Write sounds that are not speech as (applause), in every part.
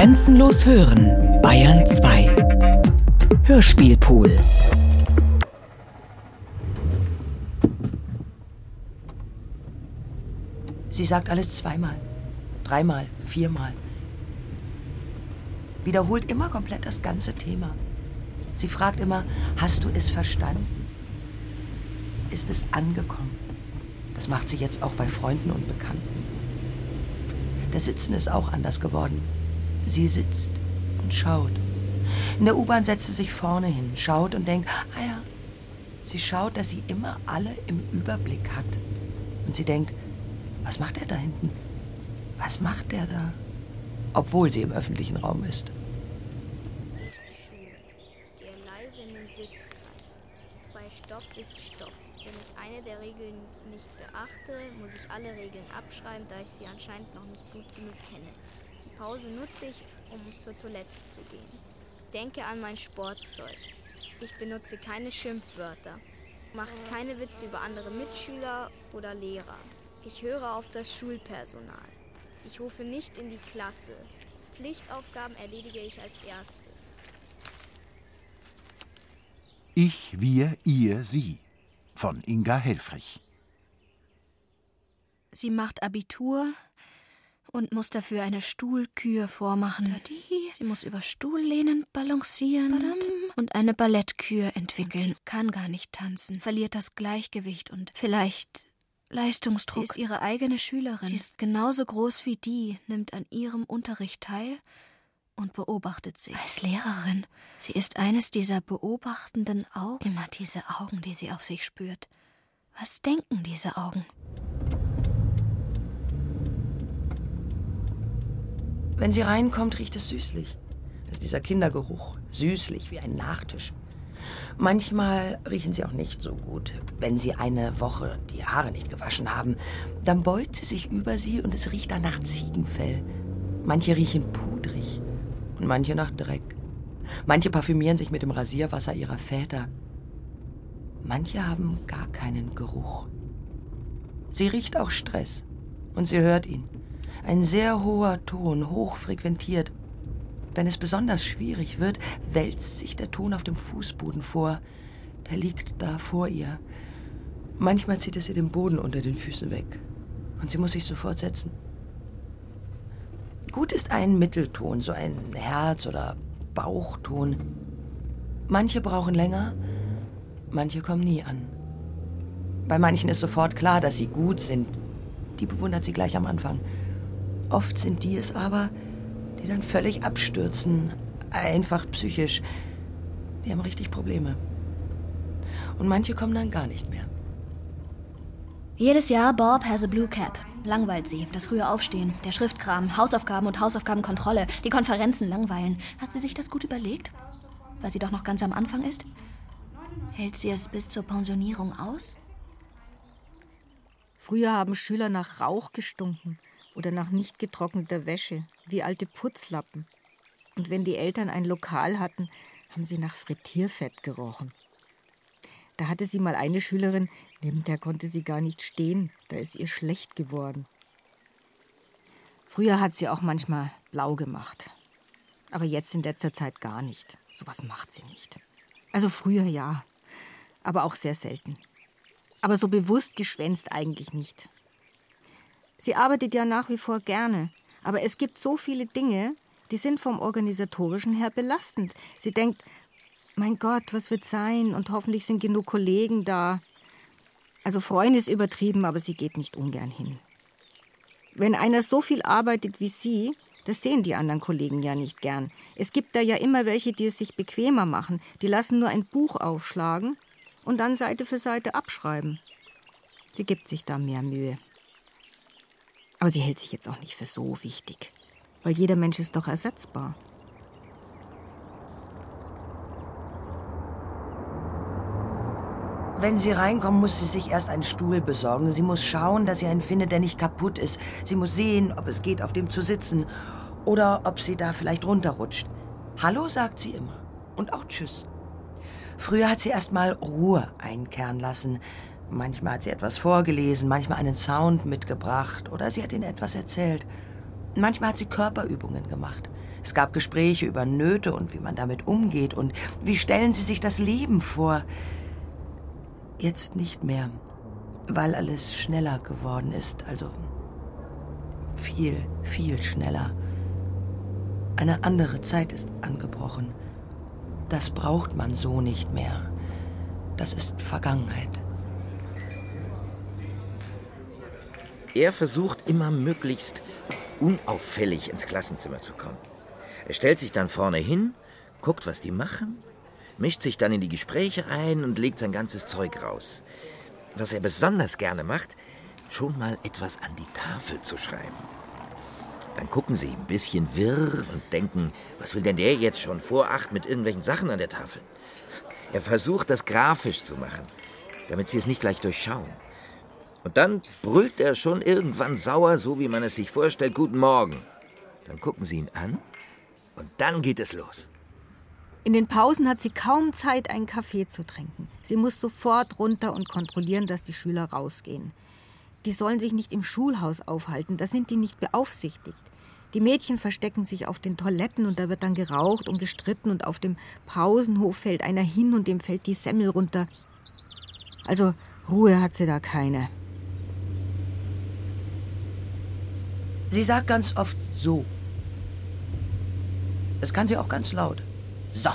Grenzenlos hören, Bayern 2. Hörspielpool. Sie sagt alles zweimal, dreimal, viermal. Wiederholt immer komplett das ganze Thema. Sie fragt immer, hast du es verstanden? Ist es angekommen? Das macht sie jetzt auch bei Freunden und Bekannten. Das Sitzen ist auch anders geworden. Sie sitzt und schaut. In der U-Bahn setzt sie sich vorne hin, schaut und denkt, ah ja. Sie schaut, dass sie immer alle im Überblick hat. Und sie denkt, was macht er da hinten? Was macht der da? Obwohl sie im öffentlichen Raum ist. Stopp ist Stopp. Wenn ich eine der Regeln nicht beachte, muss ich alle Regeln abschreiben, da ich sie anscheinend noch nicht gut genug kenne. Pause nutze ich, um zur Toilette zu gehen. Denke an mein Sportzeug. Ich benutze keine Schimpfwörter. Mache keine Witze über andere Mitschüler oder Lehrer. Ich höre auf das Schulpersonal. Ich rufe nicht in die Klasse. Pflichtaufgaben erledige ich als erstes. Ich, wir, ihr, sie von Inga Helfrich. Sie macht Abitur und muss dafür eine Stuhlkür vormachen. Sie muss über Stuhllehnen balancieren und eine Ballettkür entwickeln. Sie kann gar nicht tanzen, verliert das Gleichgewicht und vielleicht Leistungsdruck. Sie ist ihre eigene Schülerin. Sie ist genauso groß wie die, nimmt an ihrem Unterricht teil und beobachtet sie. Als Lehrerin. Sie ist eines dieser beobachtenden Augen. Immer diese Augen, die sie auf sich spürt. Was denken diese Augen? Wenn sie reinkommt, riecht es süßlich. Das ist dieser Kindergeruch. Süßlich, wie ein Nachtisch. Manchmal riechen sie auch nicht so gut. Wenn sie eine Woche die Haare nicht gewaschen haben, dann beugt sie sich über sie und es riecht dann nach Ziegenfell. Manche riechen pudrig und manche nach Dreck. Manche parfümieren sich mit dem Rasierwasser ihrer Väter. Manche haben gar keinen Geruch. Sie riecht auch Stress und sie hört ihn. Ein sehr hoher Ton, hoch frequentiert. Wenn es besonders schwierig wird, wälzt sich der Ton auf dem Fußboden vor. Der liegt da vor ihr. Manchmal zieht es ihr den Boden unter den Füßen weg. Und sie muss sich sofort setzen. Gut ist ein Mittelton, so ein Herz- oder Bauchton. Manche brauchen länger, manche kommen nie an. Bei manchen ist sofort klar, dass sie gut sind. Die bewundert sie gleich am Anfang. Oft sind die es aber, die dann völlig abstürzen, einfach psychisch. Die haben richtig Probleme. Und manche kommen dann gar nicht mehr. Jedes Jahr Bob has a blue cap. Langweilt sie. Das frühe Aufstehen, der Schriftkram, Hausaufgaben und Hausaufgabenkontrolle, die Konferenzen langweilen. Hat sie sich das gut überlegt? Weil sie doch noch ganz am Anfang ist? Hält sie es bis zur Pensionierung aus? Früher haben Schüler nach Rauch gestunken oder nach nicht getrockneter Wäsche, wie alte Putzlappen. Und wenn die Eltern ein Lokal hatten, haben sie nach Frittierfett gerochen. Da hatte sie mal eine Schülerin, neben der konnte sie gar nicht stehen, da ist ihr schlecht geworden. Früher hat sie auch manchmal blau gemacht. Aber jetzt in letzter Zeit gar nicht. Sowas macht sie nicht. Also früher ja, aber auch sehr selten. Aber so bewusst geschwänzt eigentlich nicht. Sie arbeitet ja nach wie vor gerne, aber es gibt so viele Dinge, die sind vom organisatorischen her belastend. Sie denkt, mein Gott, was wird sein? Und hoffentlich sind genug Kollegen da. Also Freunde ist übertrieben, aber sie geht nicht ungern hin. Wenn einer so viel arbeitet wie sie, das sehen die anderen Kollegen ja nicht gern. Es gibt da ja immer welche, die es sich bequemer machen. Die lassen nur ein Buch aufschlagen und dann Seite für Seite abschreiben. Sie gibt sich da mehr Mühe. Aber sie hält sich jetzt auch nicht für so wichtig, weil jeder Mensch ist doch ersetzbar. Wenn sie reinkommen, muss sie sich erst einen Stuhl besorgen. Sie muss schauen, dass sie einen findet, der nicht kaputt ist. Sie muss sehen, ob es geht, auf dem zu sitzen. Oder ob sie da vielleicht runterrutscht. Hallo sagt sie immer. Und auch Tschüss. Früher hat sie erst mal Ruhe einkehren lassen. Manchmal hat sie etwas vorgelesen, manchmal einen Sound mitgebracht oder sie hat ihnen etwas erzählt. Manchmal hat sie Körperübungen gemacht. Es gab Gespräche über Nöte und wie man damit umgeht und wie stellen sie sich das Leben vor. Jetzt nicht mehr, weil alles schneller geworden ist, also viel, viel schneller. Eine andere Zeit ist angebrochen. Das braucht man so nicht mehr. Das ist Vergangenheit. Er versucht immer möglichst unauffällig ins Klassenzimmer zu kommen. Er stellt sich dann vorne hin, guckt, was die machen, mischt sich dann in die Gespräche ein und legt sein ganzes Zeug raus. Was er besonders gerne macht, schon mal etwas an die Tafel zu schreiben. Dann gucken sie ein bisschen wirr und denken, was will denn der jetzt schon vor acht mit irgendwelchen Sachen an der Tafel? Er versucht, das grafisch zu machen, damit sie es nicht gleich durchschauen. Und dann brüllt er schon irgendwann sauer, so wie man es sich vorstellt, Guten Morgen. Dann gucken sie ihn an und dann geht es los. In den Pausen hat sie kaum Zeit, einen Kaffee zu trinken. Sie muss sofort runter und kontrollieren, dass die Schüler rausgehen. Die sollen sich nicht im Schulhaus aufhalten, da sind die nicht beaufsichtigt. Die Mädchen verstecken sich auf den Toiletten und da wird dann geraucht und gestritten und auf dem Pausenhof fällt einer hin und dem fällt die Semmel runter. Also Ruhe hat sie da keine. Sie sagt ganz oft so. Das kann sie auch ganz laut. So.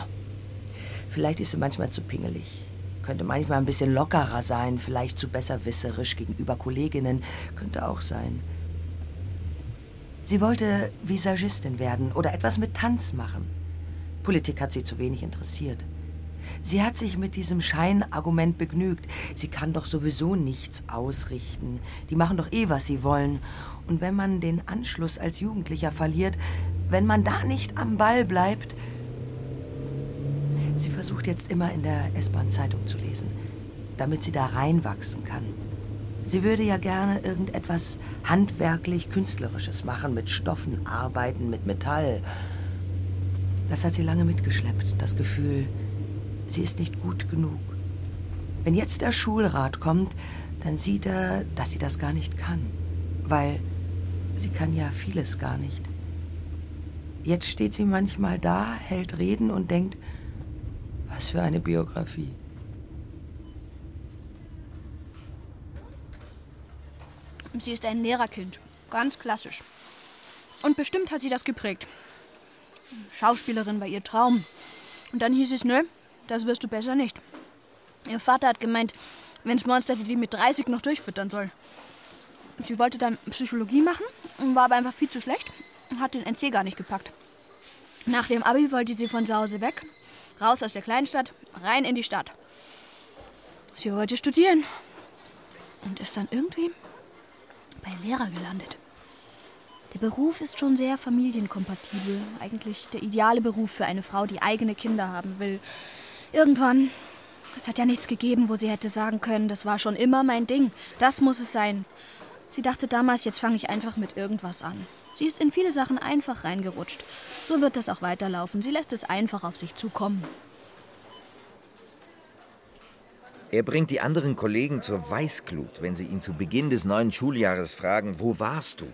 Vielleicht ist sie manchmal zu pingelig. Könnte manchmal ein bisschen lockerer sein, vielleicht zu besserwisserisch gegenüber Kolleginnen. Könnte auch sein. Sie wollte Visagistin werden oder etwas mit Tanz machen. Politik hat sie zu wenig interessiert. Sie hat sich mit diesem Scheinargument begnügt. Sie kann doch sowieso nichts ausrichten. Die machen doch eh, was sie wollen. Und wenn man den Anschluss als Jugendlicher verliert, wenn man da nicht am Ball bleibt. Sie versucht jetzt immer in der S-Bahn-Zeitung zu lesen, damit sie da reinwachsen kann. Sie würde ja gerne irgendetwas handwerklich-künstlerisches machen, mit Stoffen arbeiten, mit Metall. Das hat sie lange mitgeschleppt, das Gefühl, sie ist nicht gut genug. Wenn jetzt der Schulrat kommt, dann sieht er, dass sie das gar nicht kann, weil sie kann ja vieles gar nicht. Jetzt steht sie manchmal da, hält Reden und denkt, was für eine Biografie. Sie ist ein Lehrerkind, ganz klassisch. Und bestimmt hat sie das geprägt. Schauspielerin war ihr Traum. Und dann hieß es, nö, das wirst du besser nicht. Ihr Vater hat gemeint, wenn's Monster die mit 30 noch durchfüttern soll. Sie wollte dann Psychologie machen, war aber einfach viel zu schlecht und hat den NC gar nicht gepackt. Nach dem Abi wollte sie von zu Hause weg, raus aus der Kleinstadt, rein in die Stadt. Sie wollte studieren und ist dann irgendwie bei Lehrer gelandet. Der Beruf ist schon sehr familienkompatibel. Eigentlich der ideale Beruf für eine Frau, die eigene Kinder haben will. Irgendwann, es hat ja nichts gegeben, wo sie hätte sagen können, das war schon immer mein Ding. Das muss es sein. Sie dachte damals, jetzt fange ich einfach mit irgendwas an. Sie ist in viele Sachen einfach reingerutscht. So wird das auch weiterlaufen. Sie lässt es einfach auf sich zukommen. Er bringt die anderen Kollegen zur Weißglut, wenn sie ihn zu Beginn des neuen Schuljahres fragen, wo warst du?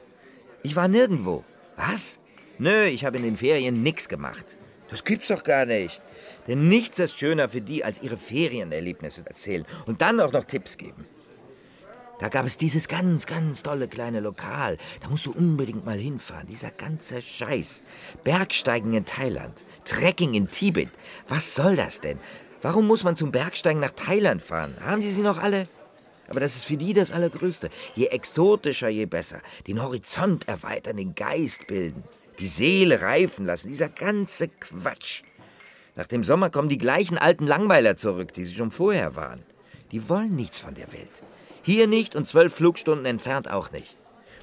Ich war nirgendwo. Was? Nö, ich habe in den Ferien nichts gemacht. Das gibt's doch gar nicht. Denn nichts ist schöner für die, als ihre Ferienerlebnisse erzählen und dann auch noch Tipps geben. Da gab es dieses ganz, ganz tolle kleine Lokal. Da musst du unbedingt mal hinfahren. Dieser ganze Scheiß. Bergsteigen in Thailand. Trekking in Tibet. Was soll das denn? Warum muss man zum Bergsteigen nach Thailand fahren? Haben die sie noch alle? Aber das ist für die das Allergrößte. Je exotischer, je besser. Den Horizont erweitern, den Geist bilden. Die Seele reifen lassen. Dieser ganze Quatsch. Nach dem Sommer kommen die gleichen alten Langweiler zurück, die sie schon vorher waren. Die wollen nichts von der Welt. Hier nicht und zwölf Flugstunden entfernt auch nicht.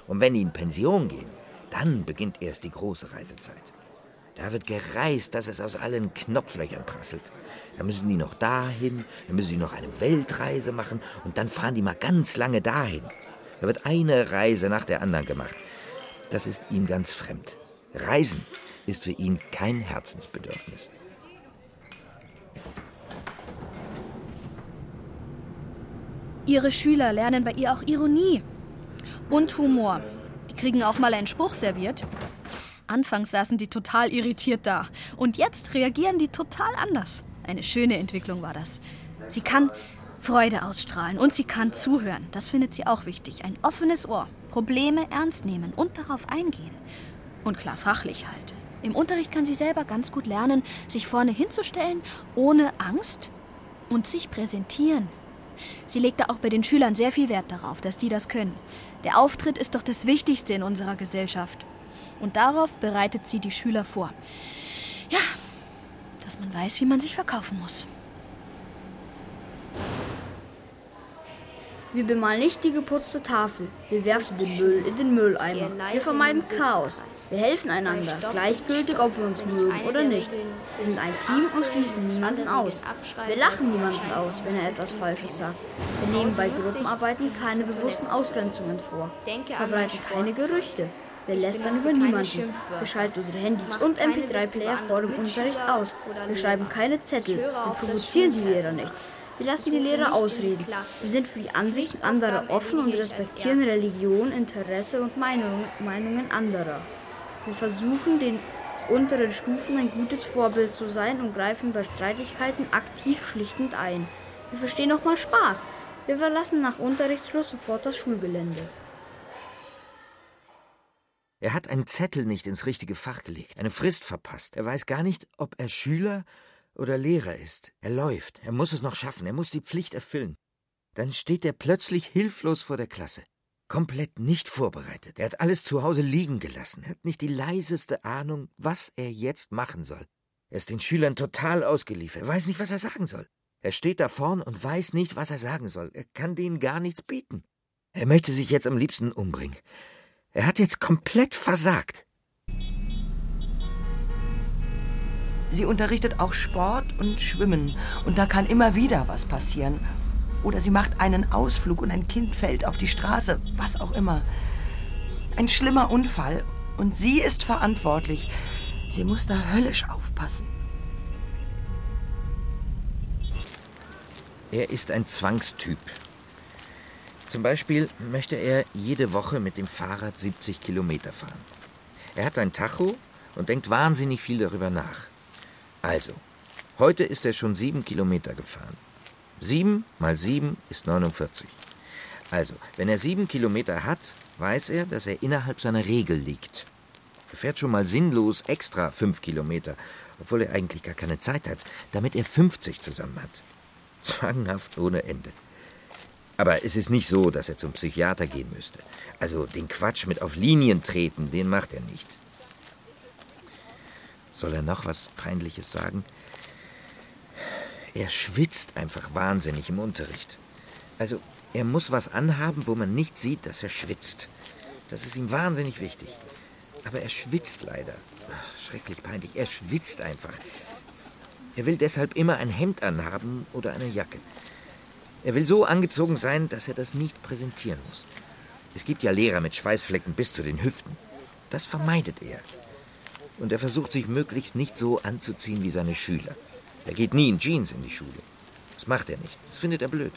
Und wenn die in Pension gehen, dann beginnt erst die große Reisezeit. Da wird gereist, dass es aus allen Knopflöchern prasselt. Dann müssen die noch dahin, dann müssen die noch eine Weltreise machen und dann fahren die mal ganz lange dahin. Da wird eine Reise nach der anderen gemacht. Das ist ihm ganz fremd. Reisen ist für ihn kein Herzensbedürfnis. Ihre Schüler lernen bei ihr auch Ironie und Humor. Die kriegen auch mal einen Spruch serviert. Anfangs saßen die total irritiert da. Und jetzt reagieren die total anders. Eine schöne Entwicklung war das. Sie kann Freude ausstrahlen und sie kann zuhören. Das findet sie auch wichtig. Ein offenes Ohr, Probleme ernst nehmen und darauf eingehen. Und klar, fachlich halt. Im Unterricht kann sie selber ganz gut lernen, sich vorne hinzustellen, ohne Angst und sich präsentieren. Sie legt da auch bei den Schülern sehr viel Wert darauf, dass die das können. Der Auftritt ist doch das Wichtigste in unserer Gesellschaft. Und darauf bereitet sie die Schüler vor. Ja, dass man weiß, wie man sich verkaufen muss. Wir bemalen nicht die geputzte Tafel. Wir werfen den Müll in den Mülleimer. Wir vermeiden Chaos. Wir helfen einander, gleichgültig, ob wir uns mögen oder nicht. Wir sind ein Team und schließen niemanden aus. Wir lachen niemanden aus, wenn er etwas Falsches sagt. Wir nehmen bei Gruppenarbeiten keine bewussten Ausgrenzungen vor. Verbreiten keine Gerüchte. Wir lästern über niemanden. Wir schalten unsere Handys und MP3-Player vor dem Unterricht aus. Wir schreiben keine Zettel. Wir provozieren die Lehrer nicht. Wir lassen die Lehrer ausreden. Wir sind für die Ansichten anderer offen und respektieren Religion, Interesse und Meinungen, Meinungen anderer. Wir versuchen, den unteren Stufen ein gutes Vorbild zu sein und greifen bei Streitigkeiten aktiv schlichtend ein. Wir verstehen auch mal Spaß. Wir verlassen nach Unterrichtsschluss sofort das Schulgelände. Er hat einen Zettel nicht ins richtige Fach gelegt, eine Frist verpasst. Er weiß gar nicht, ob er Schüler oder Lehrer ist. Er läuft, er muss es noch schaffen, er muss die Pflicht erfüllen. Dann steht er plötzlich hilflos vor der Klasse. Komplett nicht vorbereitet. Er hat alles zu Hause liegen gelassen. Er hat nicht die leiseste Ahnung, was er jetzt machen soll. Er ist den Schülern total ausgeliefert. Er weiß nicht, was er sagen soll. Er steht da vorn und weiß nicht, was er sagen soll. Er kann denen gar nichts bieten. Er möchte sich jetzt am liebsten umbringen. Er hat jetzt komplett versagt. Sie unterrichtet auch Sport und Schwimmen. Und da kann immer wieder was passieren. Oder sie macht einen Ausflug und ein Kind fällt auf die Straße, was auch immer. Ein schlimmer Unfall. Und sie ist verantwortlich. Sie muss da höllisch aufpassen. Er ist ein Zwangstyp. Zum Beispiel möchte er jede Woche mit dem Fahrrad 70 Kilometer fahren. Er hat ein Tacho und denkt wahnsinnig viel darüber nach. Also, heute ist er schon sieben Kilometer gefahren. Sieben mal sieben ist 49. Also, wenn er sieben Kilometer hat, weiß er, dass er innerhalb seiner Regel liegt. Er fährt schon mal sinnlos extra fünf Kilometer, obwohl er eigentlich gar keine Zeit hat, damit er 50 zusammen hat. Zwanghaft ohne Ende. Aber es ist nicht so, dass er zum Psychiater gehen müsste. Also den Quatsch mit auf Linien treten, den macht er nicht. Soll er noch was Peinliches sagen? Er schwitzt einfach wahnsinnig im Unterricht. Also, er muss was anhaben, wo man nicht sieht, dass er schwitzt. Das ist ihm wahnsinnig wichtig. Aber er schwitzt leider. Ach, schrecklich peinlich. Er schwitzt einfach. Er will deshalb immer ein Hemd anhaben oder eine Jacke. Er will so angezogen sein, dass er das nicht präsentieren muss. Es gibt ja Lehrer mit Schweißflecken bis zu den Hüften. Das vermeidet er. Und er versucht sich möglichst nicht so anzuziehen wie seine Schüler. Er geht nie in Jeans in die Schule. Das macht er nicht. Das findet er blöd.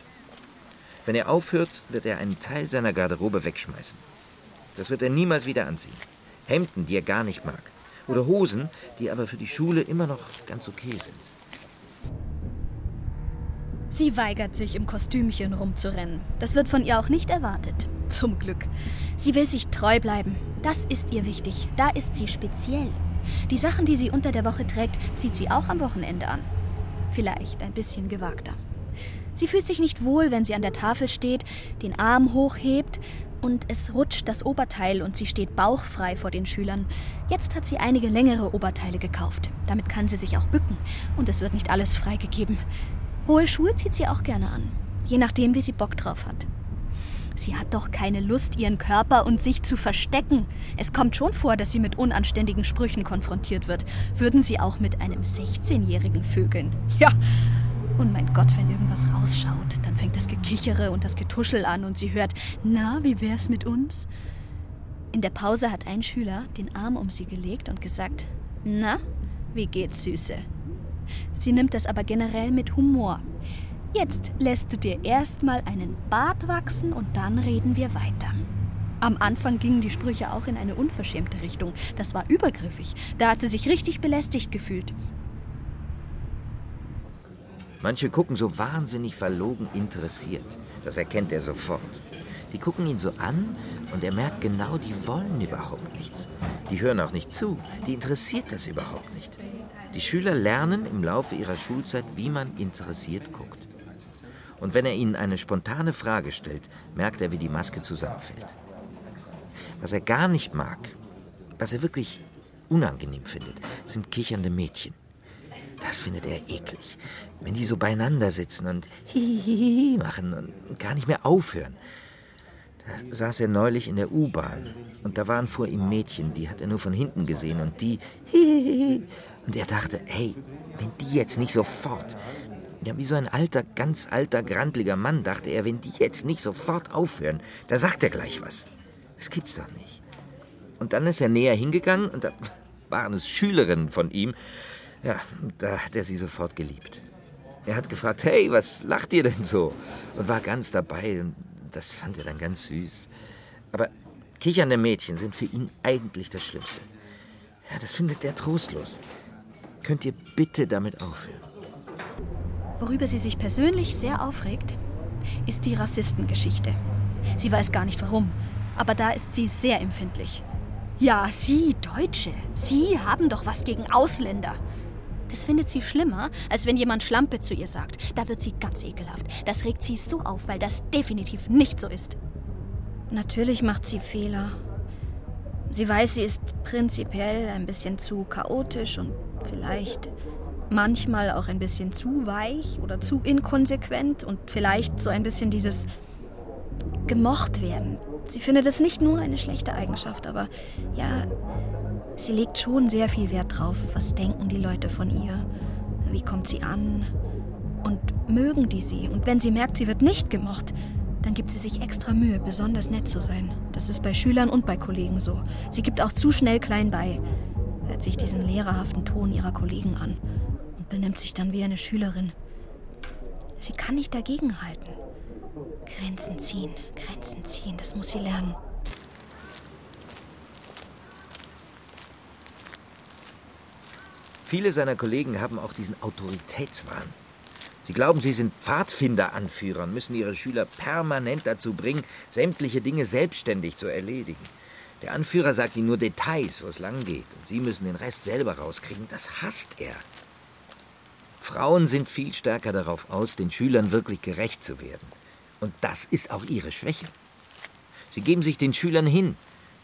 Wenn er aufhört, wird er einen Teil seiner Garderobe wegschmeißen. Das wird er niemals wieder anziehen. Hemden, die er gar nicht mag. Oder Hosen, die aber für die Schule immer noch ganz okay sind. Sie weigert sich, im Kostümchen rumzurennen. Das wird von ihr auch nicht erwartet. Zum Glück. Sie will sich treu bleiben. Das ist ihr wichtig. Da ist sie speziell. Die Sachen, die sie unter der Woche trägt, zieht sie auch am Wochenende an. Vielleicht ein bisschen gewagter. Sie fühlt sich nicht wohl, wenn sie an der Tafel steht, den Arm hochhebt und es rutscht das Oberteil und sie steht bauchfrei vor den Schülern. Jetzt hat sie einige längere Oberteile gekauft. Damit kann sie sich auch bücken und es wird nicht alles freigegeben. Hohe Schuhe zieht sie auch gerne an, je nachdem, wie sie Bock drauf hat. Sie hat doch keine Lust, ihren Körper und sich zu verstecken. Es kommt schon vor, dass sie mit unanständigen Sprüchen konfrontiert wird. Würden sie auch mit einem 16-Jährigen vögeln? Ja. Und mein Gott, wenn irgendwas rausschaut, dann fängt das Gekichere und das Getuschel an und sie hört, na, wie wär's mit uns? In der Pause hat ein Schüler den Arm um sie gelegt und gesagt, na, wie geht's, Süße? Sie nimmt das aber generell mit Humor. Jetzt lässt du dir erstmal einen Bart wachsen und dann reden wir weiter. Am Anfang gingen die Sprüche auch in eine unverschämte Richtung. Das war übergriffig. Da hat sie sich richtig belästigt gefühlt. Manche gucken so wahnsinnig verlogen interessiert. Das erkennt er sofort. Die gucken ihn so an und er merkt genau, die wollen überhaupt nichts. Die hören auch nicht zu. Die interessiert das überhaupt nicht. Die Schüler lernen im Laufe ihrer Schulzeit, wie man interessiert guckt. Und wenn er ihnen eine spontane Frage stellt, merkt er, wie die Maske zusammenfällt. Was er gar nicht mag, was er wirklich unangenehm findet, sind kichernde Mädchen. Das findet er eklig. Wenn die so beieinander sitzen und hihihi machen und gar nicht mehr aufhören. Da saß er neulich in der U-Bahn und da waren vor ihm Mädchen, die hat er nur von hinten gesehen und die hihihi. Und er dachte, hey, wenn die jetzt nicht sofort, ja, wie so ein alter, ganz alter, grantliger Mann, dachte er, wenn die jetzt nicht sofort aufhören, da sagt er gleich was. Das gibt's doch nicht. Und dann ist er näher hingegangen und da waren es Schülerinnen von ihm. Ja, da hat er sie sofort geliebt. Er hat gefragt, hey, was lacht ihr denn so? Und war ganz dabei und das fand er dann ganz süß. Aber kichernde Mädchen sind für ihn eigentlich das Schlimmste. Ja, das findet er trostlos. Könnt ihr bitte damit aufhören? Worüber sie sich persönlich sehr aufregt, ist die Rassistengeschichte. Sie weiß gar nicht warum, aber da ist sie sehr empfindlich. Ja, Sie Deutsche, Sie haben doch was gegen Ausländer. Das findet sie schlimmer, als wenn jemand Schlampe zu ihr sagt. Da wird sie ganz ekelhaft. Das regt sie so auf, weil das definitiv nicht so ist. Natürlich macht sie Fehler. Sie weiß, sie ist prinzipiell ein bisschen zu chaotisch und vielleicht manchmal auch ein bisschen zu weich oder zu inkonsequent und vielleicht so ein bisschen dieses gemocht werden. Sie findet es nicht nur eine schlechte Eigenschaft, aber ja, sie legt schon sehr viel Wert drauf. Was denken die Leute von ihr? Wie kommt sie an? Und mögen die sie? Und wenn sie merkt, sie wird nicht gemocht, dann gibt sie sich extra Mühe, besonders nett zu sein. Das ist bei Schülern und bei Kollegen so. Sie gibt auch zu schnell klein bei, hört sich diesen lehrerhaften Ton ihrer Kollegen an benimmt sich dann wie eine Schülerin. Sie kann nicht dagegenhalten. Grenzen ziehen, Grenzen ziehen, das muss sie lernen. Viele seiner Kollegen haben auch diesen Autoritätswahn. Sie glauben, sie sind Pfadfinderanführer und müssen ihre Schüler permanent dazu bringen, sämtliche Dinge selbstständig zu erledigen. Der Anführer sagt ihnen nur Details, wo es lang geht, und sie müssen den Rest selber rauskriegen. Das hasst er. Frauen sind viel stärker darauf aus, den Schülern wirklich gerecht zu werden. Und das ist auch ihre Schwäche. Sie geben sich den Schülern hin.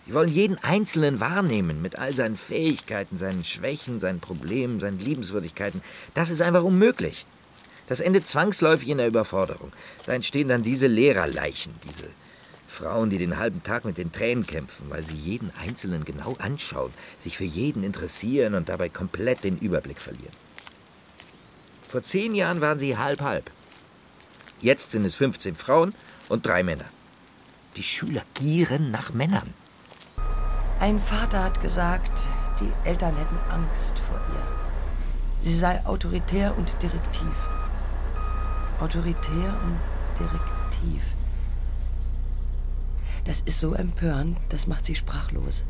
Sie wollen jeden Einzelnen wahrnehmen, mit all seinen Fähigkeiten, seinen Schwächen, seinen Problemen, seinen Liebenswürdigkeiten. Das ist einfach unmöglich. Das endet zwangsläufig in der Überforderung. Da entstehen dann diese Lehrerleichen, diese Frauen, die den halben Tag mit den Tränen kämpfen, weil sie jeden Einzelnen genau anschauen, sich für jeden interessieren und dabei komplett den Überblick verlieren. Vor zehn Jahren waren sie halb-halb. Jetzt sind es 15 Frauen und drei Männer. Die Schüler gieren nach Männern. Ein Vater hat gesagt, die Eltern hätten Angst vor ihr. Sie sei autoritär und direktiv. Autoritär und direktiv. Das ist so empörend, das macht sie sprachlos.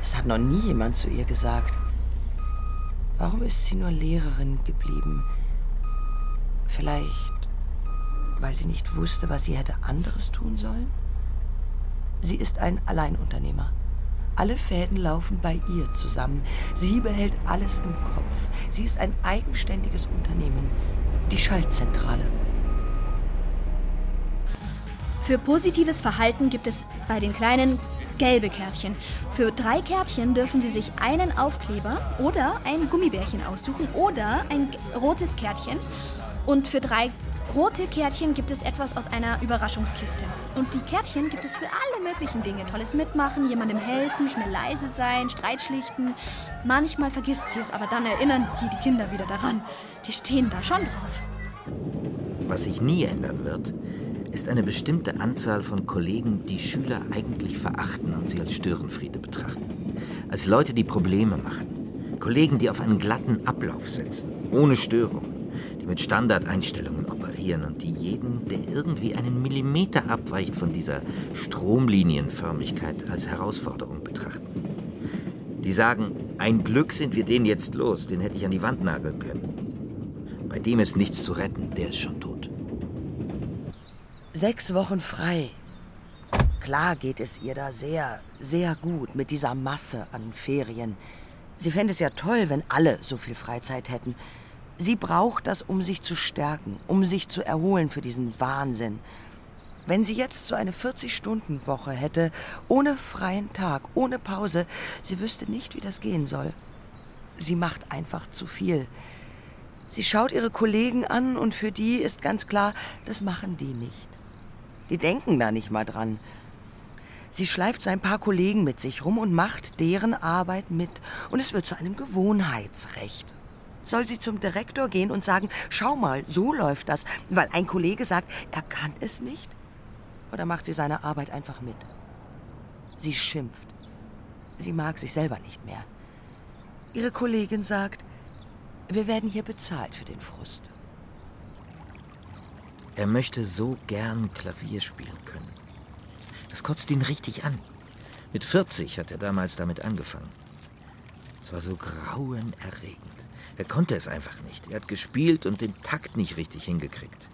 Das hat noch nie jemand zu ihr gesagt. Warum ist sie nur Lehrerin geblieben? Vielleicht, weil sie nicht wusste, was sie hätte anderes tun sollen? Sie ist ein Alleinunternehmer. Alle Fäden laufen bei ihr zusammen. Sie behält alles im Kopf. Sie ist ein eigenständiges Unternehmen. Die Schaltzentrale. Für positives Verhalten gibt es bei den Kleinen gelbe Kärtchen. Für drei Kärtchen dürfen Sie sich einen Aufkleber oder ein Gummibärchen aussuchen oder ein rotes Kärtchen. Und für drei rote Kärtchen gibt es etwas aus einer Überraschungskiste. Und die Kärtchen gibt es für alle möglichen Dinge. Tolles Mitmachen, jemandem helfen, schnell leise sein, Streit schlichten. Manchmal vergisst sie es, aber dann erinnern sie die Kinder wieder daran. Die stehen da schon drauf. Was sich nie ändern wird, ist eine bestimmte Anzahl von Kollegen, die Schüler eigentlich verachten und sie als Störenfriede betrachten. Als Leute, die Probleme machen. Kollegen, die auf einen glatten Ablauf setzen, ohne Störung mit Standardeinstellungen operieren und die jeden, der irgendwie einen Millimeter abweicht von dieser Stromlinienförmigkeit, als Herausforderung betrachten. Die sagen, ein Glück sind wir den jetzt los, den hätte ich an die Wand nageln können. Bei dem ist nichts zu retten, der ist schon tot. Sechs Wochen frei. Klar geht es ihr da sehr, sehr gut mit dieser Masse an Ferien. Sie fände es ja toll, wenn alle so viel Freizeit hätten. Sie braucht das, um sich zu stärken, um sich zu erholen für diesen Wahnsinn. Wenn sie jetzt so eine 40-Stunden-Woche hätte, ohne freien Tag, ohne Pause, sie wüsste nicht, wie das gehen soll. Sie macht einfach zu viel. Sie schaut ihre Kollegen an und für die ist ganz klar, das machen die nicht. Die denken da nicht mal dran. Sie schleift so ein paar Kollegen mit sich rum und macht deren Arbeit mit. Und es wird zu einem Gewohnheitsrecht. Soll sie zum Direktor gehen und sagen, schau mal, so läuft das, weil ein Kollege sagt, er kann es nicht? Oder macht sie seine Arbeit einfach mit? Sie schimpft. Sie mag sich selber nicht mehr. Ihre Kollegin sagt, wir werden hier bezahlt für den Frust. Er möchte so gern Klavier spielen können. Das kotzt ihn richtig an. Mit 40 hat er damals damit angefangen. Es war so grauenerregend. Er konnte es einfach nicht. Er hat gespielt und den Takt nicht richtig hingekriegt.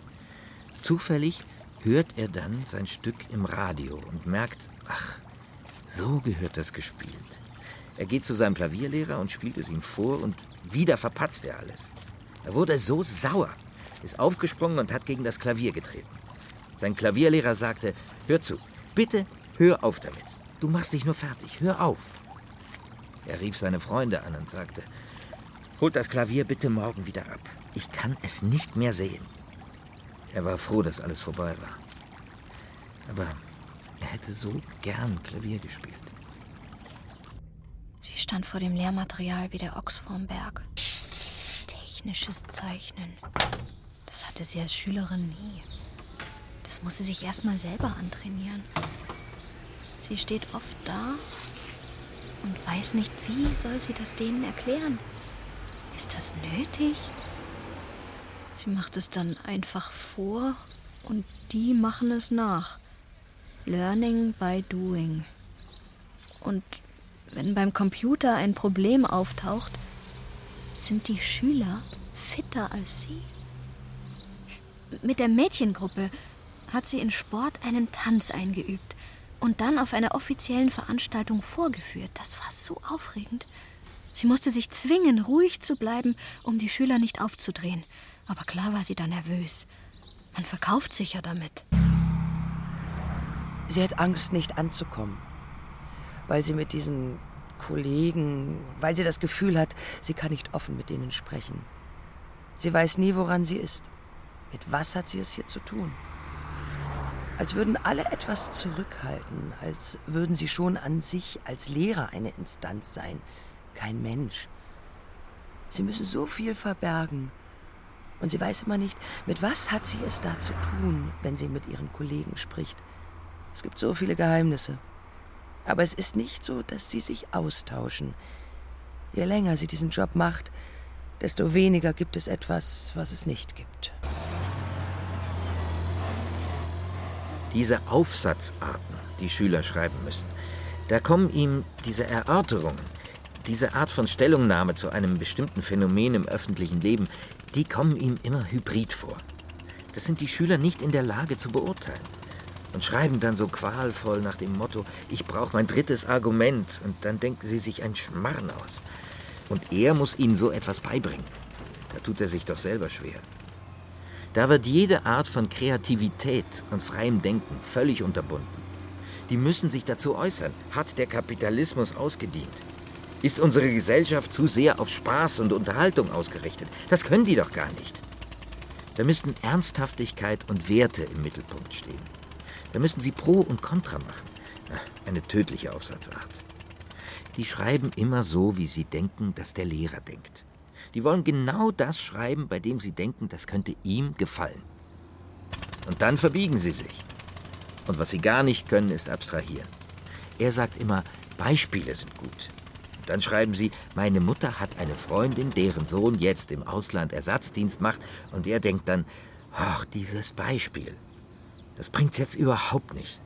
Zufällig hört er dann sein Stück im Radio und merkt, ach, so gehört das gespielt. Er geht zu seinem Klavierlehrer und spielt es ihm vor und wieder verpatzt er alles. Er wurde so sauer, ist aufgesprungen und hat gegen das Klavier getreten. Sein Klavierlehrer sagte, hör zu, bitte hör auf damit. Du machst dich nur fertig, hör auf. Er rief seine Freunde an und sagte, Holt das Klavier bitte morgen wieder ab. Ich kann es nicht mehr sehen. Er war froh, dass alles vorbei war. Aber er hätte so gern Klavier gespielt. Sie stand vor dem Lehrmaterial wie der Ochs vorm Berg. Technisches Zeichnen. Das hatte sie als Schülerin nie. Das musste sich erst mal selber antrainieren. Sie steht oft da und weiß nicht, wie soll sie das denen erklären. Ist das nötig? Sie macht es dann einfach vor und die machen es nach. Learning by doing. Und wenn beim Computer ein Problem auftaucht, sind die Schüler fitter als sie. Mit der Mädchengruppe hat sie in Sport einen Tanz eingeübt und dann auf einer offiziellen Veranstaltung vorgeführt. Das war so aufregend. Sie musste sich zwingen, ruhig zu bleiben, um die Schüler nicht aufzudrehen. Aber klar war sie da nervös. Man verkauft sich ja damit. Sie hat Angst, nicht anzukommen. Weil sie mit diesen Kollegen, weil sie das Gefühl hat, sie kann nicht offen mit denen sprechen. Sie weiß nie, woran sie ist. Mit was hat sie es hier zu tun? Als würden alle etwas zurückhalten, als würden sie schon an sich als Lehrer eine Instanz sein, kein Mensch. Sie müssen so viel verbergen. Und sie weiß immer nicht, mit was hat sie es da zu tun, wenn sie mit ihren Kollegen spricht. Es gibt so viele Geheimnisse. Aber es ist nicht so, dass sie sich austauschen. Je länger sie diesen Job macht, desto weniger gibt es etwas, was es nicht gibt. Diese Aufsatzarten, die Schüler schreiben müssen, da kommen ihm diese Erörterungen, diese Art von Stellungnahme zu einem bestimmten Phänomen im öffentlichen Leben, die kommen ihm immer hybrid vor. Das sind die Schüler nicht in der Lage zu beurteilen und schreiben dann so qualvoll nach dem Motto, ich brauche mein drittes Argument und dann denken sie sich ein Schmarren aus. Und er muss ihnen so etwas beibringen. Da tut er sich doch selber schwer. Da wird jede Art von Kreativität und freiem Denken völlig unterbunden. Die müssen sich dazu äußern. Hat der Kapitalismus ausgedient? Ist unsere Gesellschaft zu sehr auf Spaß und Unterhaltung ausgerichtet? Das können die doch gar nicht. Da müssten Ernsthaftigkeit und Werte im Mittelpunkt stehen. Da müssen sie Pro und Contra machen. Eine tödliche Aufsatzart. Die schreiben immer so, wie sie denken, dass der Lehrer denkt. Die wollen genau das schreiben, bei dem sie denken, das könnte ihm gefallen. Und dann verbiegen sie sich. Und was sie gar nicht können, ist abstrahieren. Er sagt immer, Beispiele sind gut. Dann schreiben sie, meine Mutter hat eine Freundin, deren Sohn jetzt im Ausland Ersatzdienst macht, und er denkt dann, ach, dieses Beispiel. Das bringt's jetzt überhaupt nicht.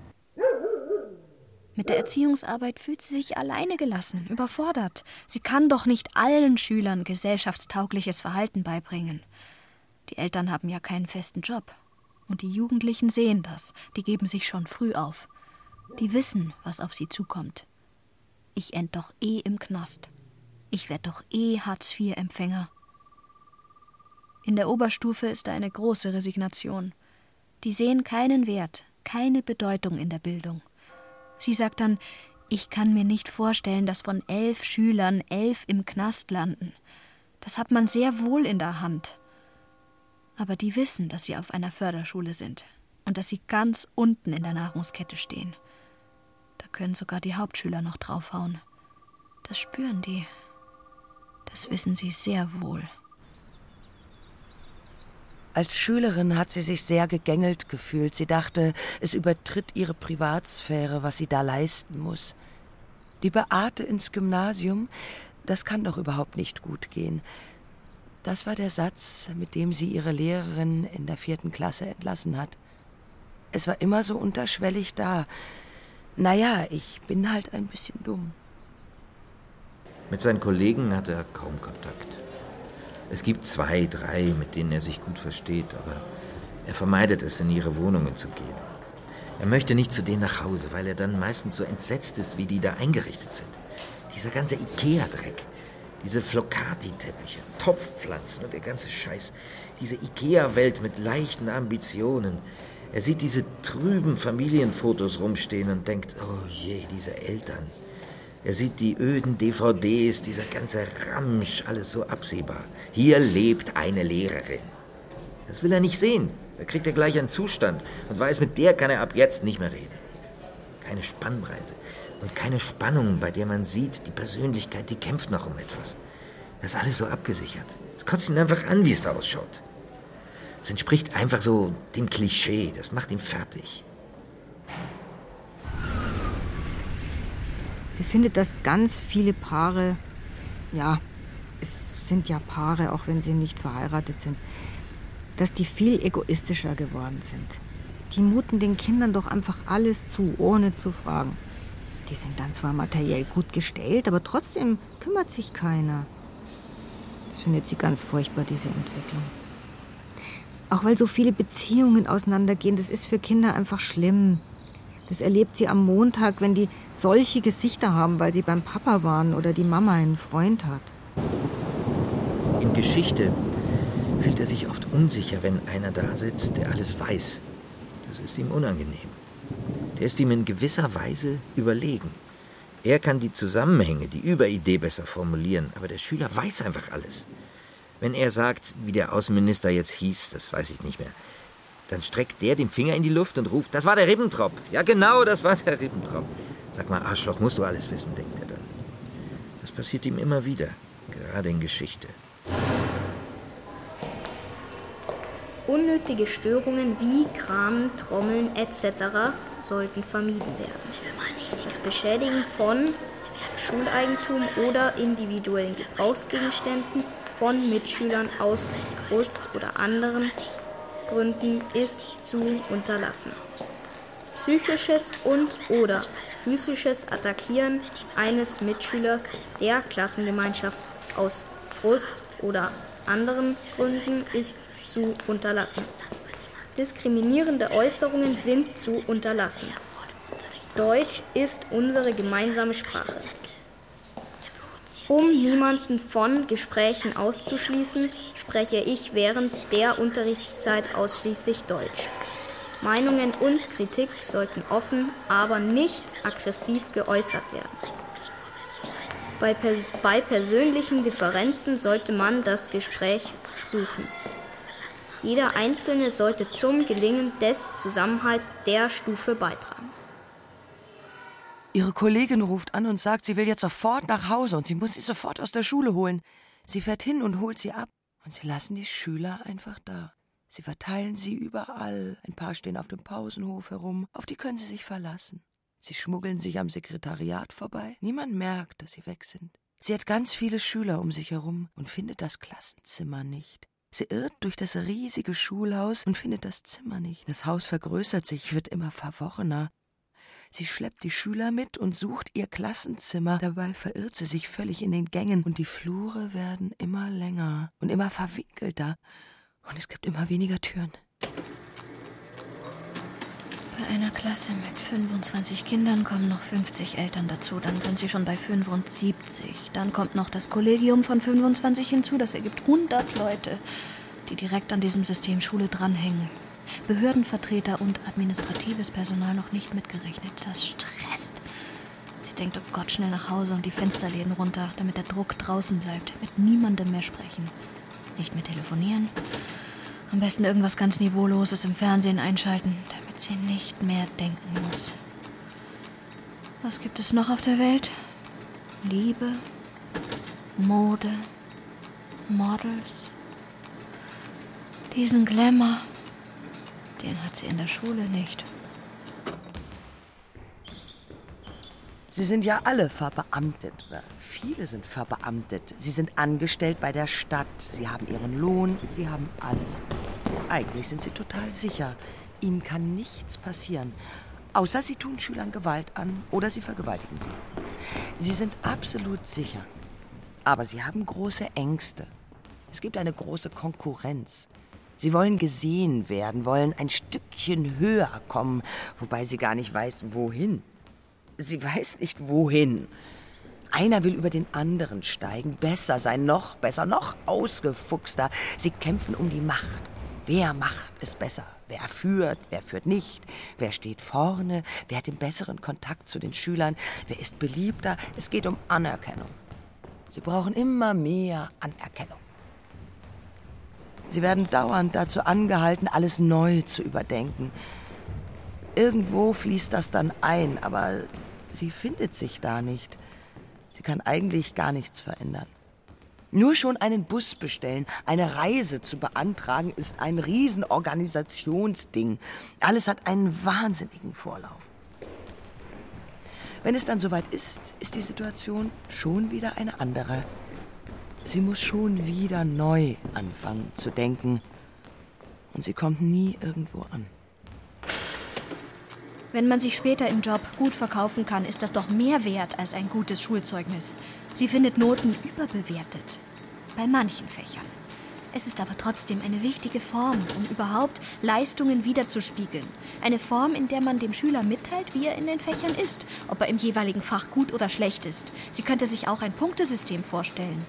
Mit der Erziehungsarbeit fühlt sie sich alleine gelassen, überfordert. Sie kann doch nicht allen Schülern gesellschaftstaugliches Verhalten beibringen. Die Eltern haben ja keinen festen Job. Und die Jugendlichen sehen das, die geben sich schon früh auf. Die wissen, was auf sie zukommt. Ich end doch eh im Knast. Ich werd doch eh Hartz-IV-Empfänger. In der Oberstufe ist da eine große Resignation. Die sehen keinen Wert, keine Bedeutung in der Bildung. Sie sagt dann, ich kann mir nicht vorstellen, dass von elf Schülern elf im Knast landen. Das hat man sehr wohl in der Hand. Aber die wissen, dass sie auf einer Förderschule sind und dass sie ganz unten in der Nahrungskette stehen. Da können sogar die Hauptschüler noch draufhauen. Das spüren die. Das wissen sie sehr wohl. Als Schülerin hat sie sich sehr gegängelt gefühlt. Sie dachte, es übertritt ihre Privatsphäre, was sie da leisten muss. Die Beate ins Gymnasium, das kann doch überhaupt nicht gut gehen. Das war der Satz, mit dem sie ihre Lehrerin in der vierten Klasse entlassen hat. Es war immer so unterschwellig da. Naja, ich bin halt ein bisschen dumm. Mit seinen Kollegen hat er kaum Kontakt. Es gibt zwei, drei, mit denen er sich gut versteht, aber er vermeidet es, in ihre Wohnungen zu gehen. Er möchte nicht zu denen nach Hause, weil er dann meistens so entsetzt ist, wie die da eingerichtet sind. Dieser ganze Ikea-Dreck, diese Flocati-Teppiche, Topfpflanzen und der ganze Scheiß. Diese Ikea-Welt mit leichten Ambitionen. Er sieht diese trüben Familienfotos rumstehen und denkt, oh je, diese Eltern. Er sieht die öden DVDs, dieser ganze Ramsch, alles so absehbar. Hier lebt eine Lehrerin. Das will er nicht sehen. Da kriegt er gleich einen Zustand und weiß, mit der kann er ab jetzt nicht mehr reden. Keine Spannbreite und keine Spannung, bei der man sieht, die Persönlichkeit, die kämpft noch um etwas. Das ist alles so abgesichert. Es kotzt ihn einfach an, wie es da ausschaut. Es entspricht einfach so dem Klischee. Das macht ihn fertig. Sie findet, dass ganz viele Paare, ja, es sind ja Paare, auch wenn sie nicht verheiratet sind, dass die viel egoistischer geworden sind. Die muten den Kindern doch einfach alles zu, ohne zu fragen. Die sind dann zwar materiell gut gestellt, aber trotzdem kümmert sich keiner. Das findet sie ganz furchtbar, diese Entwicklung. Auch weil so viele Beziehungen auseinandergehen, das ist für Kinder einfach schlimm. Das erlebt sie am Montag, wenn die solche Gesichter haben, weil sie beim Papa waren oder die Mama einen Freund hat. In Geschichte fühlt er sich oft unsicher, wenn einer da sitzt, der alles weiß. Das ist ihm unangenehm. Der ist ihm in gewisser Weise überlegen. Er kann die Zusammenhänge, die Überidee besser formulieren, aber der Schüler weiß einfach alles. Wenn er sagt, wie der Außenminister jetzt hieß, das weiß ich nicht mehr, dann streckt der den Finger in die Luft und ruft, das war der Ribbentrop. Ja, genau, das war der Ribbentrop. Sag mal, Arschloch, musst du alles wissen, denkt er dann. Das passiert ihm immer wieder, gerade in Geschichte. Unnötige Störungen wie Kramen, Trommeln etc. sollten vermieden werden. Das Beschädigen von Schuleigentum oder individuellen Gebrauchsgegenständen von Mitschülern aus Frust oder anderen Gründen ist zu unterlassen. Psychisches und/oder physisches Attackieren eines Mitschülers der Klassengemeinschaft aus Frust oder anderen Gründen ist zu unterlassen. Diskriminierende Äußerungen sind zu unterlassen. Deutsch ist unsere gemeinsame Sprache. Um niemanden von Gesprächen auszuschließen, spreche ich während der Unterrichtszeit ausschließlich Deutsch. Meinungen und Kritik sollten offen, aber nicht aggressiv geäußert werden. Bei, pers bei persönlichen Differenzen sollte man das Gespräch suchen. Jeder Einzelne sollte zum Gelingen des Zusammenhalts der Stufe beitragen. Ihre Kollegin ruft an und sagt, sie will jetzt sofort nach Hause und sie muss sie sofort aus der Schule holen. Sie fährt hin und holt sie ab. Und sie lassen die Schüler einfach da. Sie verteilen sie überall. Ein paar stehen auf dem Pausenhof herum. Auf die können sie sich verlassen. Sie schmuggeln sich am Sekretariat vorbei. Niemand merkt, dass sie weg sind. Sie hat ganz viele Schüler um sich herum und findet das Klassenzimmer nicht. Sie irrt durch das riesige Schulhaus und findet das Zimmer nicht. Das Haus vergrößert sich, wird immer verworrener. Sie schleppt die Schüler mit und sucht ihr Klassenzimmer. Dabei verirrt sie sich völlig in den Gängen und die Flure werden immer länger und immer verwinkelter und es gibt immer weniger Türen. Bei einer Klasse mit 25 Kindern kommen noch 50 Eltern dazu. Dann sind sie schon bei 75. Dann kommt noch das Kollegium von 25 hinzu. Das ergibt 100 Leute, die direkt an diesem System Schule dranhängen. Behördenvertreter und administratives Personal noch nicht mitgerechnet. Das stresst. Sie denkt, oh Gott, schnell nach Hause und die Fensterläden runter, damit der Druck draußen bleibt. Mit niemandem mehr sprechen. Nicht mehr telefonieren. Am besten irgendwas ganz Niveauloses im Fernsehen einschalten, damit sie nicht mehr denken muss. Was gibt es noch auf der Welt? Liebe, Mode, Models. Diesen Glamour, den hat sie in der Schule nicht. Sie sind ja alle verbeamtet. Viele sind verbeamtet. Sie sind angestellt bei der Stadt. Sie haben ihren Lohn. Sie haben alles. Eigentlich sind sie total sicher. Ihnen kann nichts passieren. Außer sie tun Schülern Gewalt an oder sie vergewaltigen sie. Sie sind absolut sicher. Aber sie haben große Ängste. Es gibt eine große Konkurrenz. Sie wollen gesehen werden, wollen ein Stückchen höher kommen, wobei sie gar nicht weiß, wohin. Sie weiß nicht wohin. Einer will über den anderen steigen, besser sein, noch besser, noch ausgefuchster. Sie kämpfen um die Macht. Wer macht es besser? Wer führt, wer führt nicht? Wer steht vorne? Wer hat den besseren Kontakt zu den Schülern? Wer ist beliebter? Es geht um Anerkennung. Sie brauchen immer mehr Anerkennung. Sie werden dauernd dazu angehalten, alles neu zu überdenken. Irgendwo fließt das dann ein, aber Sie findet sich da nicht. Sie kann eigentlich gar nichts verändern. Nur schon einen Bus bestellen, eine Reise zu beantragen, ist ein Riesenorganisationsding. Alles hat einen wahnsinnigen Vorlauf. Wenn es dann soweit ist, ist die Situation schon wieder eine andere. Sie muss schon wieder neu anfangen zu denken. Und sie kommt nie irgendwo an. Wenn man sich später im Job gut verkaufen kann, ist das doch mehr wert als ein gutes Schulzeugnis. Sie findet Noten überbewertet. Bei manchen Fächern. Es ist aber trotzdem eine wichtige Form, um überhaupt Leistungen wiederzuspiegeln. Eine Form, in der man dem Schüler mitteilt, wie er in den Fächern ist, ob er im jeweiligen Fach gut oder schlecht ist. Sie könnte sich auch ein Punktesystem vorstellen.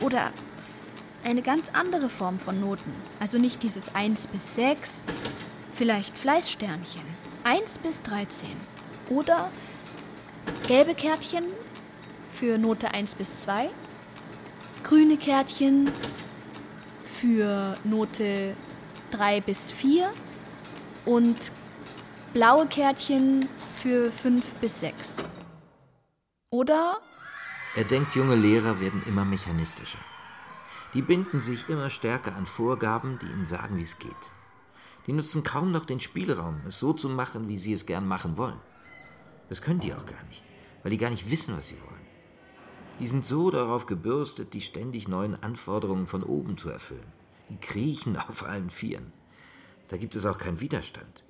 Oder eine ganz andere Form von Noten. Also nicht dieses 1 bis 6, vielleicht Fleißsternchen. 1 bis 13. Oder gelbe Kärtchen für Note 1 bis 2, grüne Kärtchen für Note 3 bis 4 und blaue Kärtchen für 5 bis 6. Oder? Er denkt, junge Lehrer werden immer mechanistischer. Die binden sich immer stärker an Vorgaben, die ihnen sagen, wie es geht. Die nutzen kaum noch den Spielraum, es so zu machen, wie sie es gern machen wollen. Das können die auch gar nicht, weil die gar nicht wissen, was sie wollen. Die sind so darauf gebürstet, die ständig neuen Anforderungen von oben zu erfüllen. Die kriechen (laughs) auf allen Vieren. Da gibt es auch keinen Widerstand.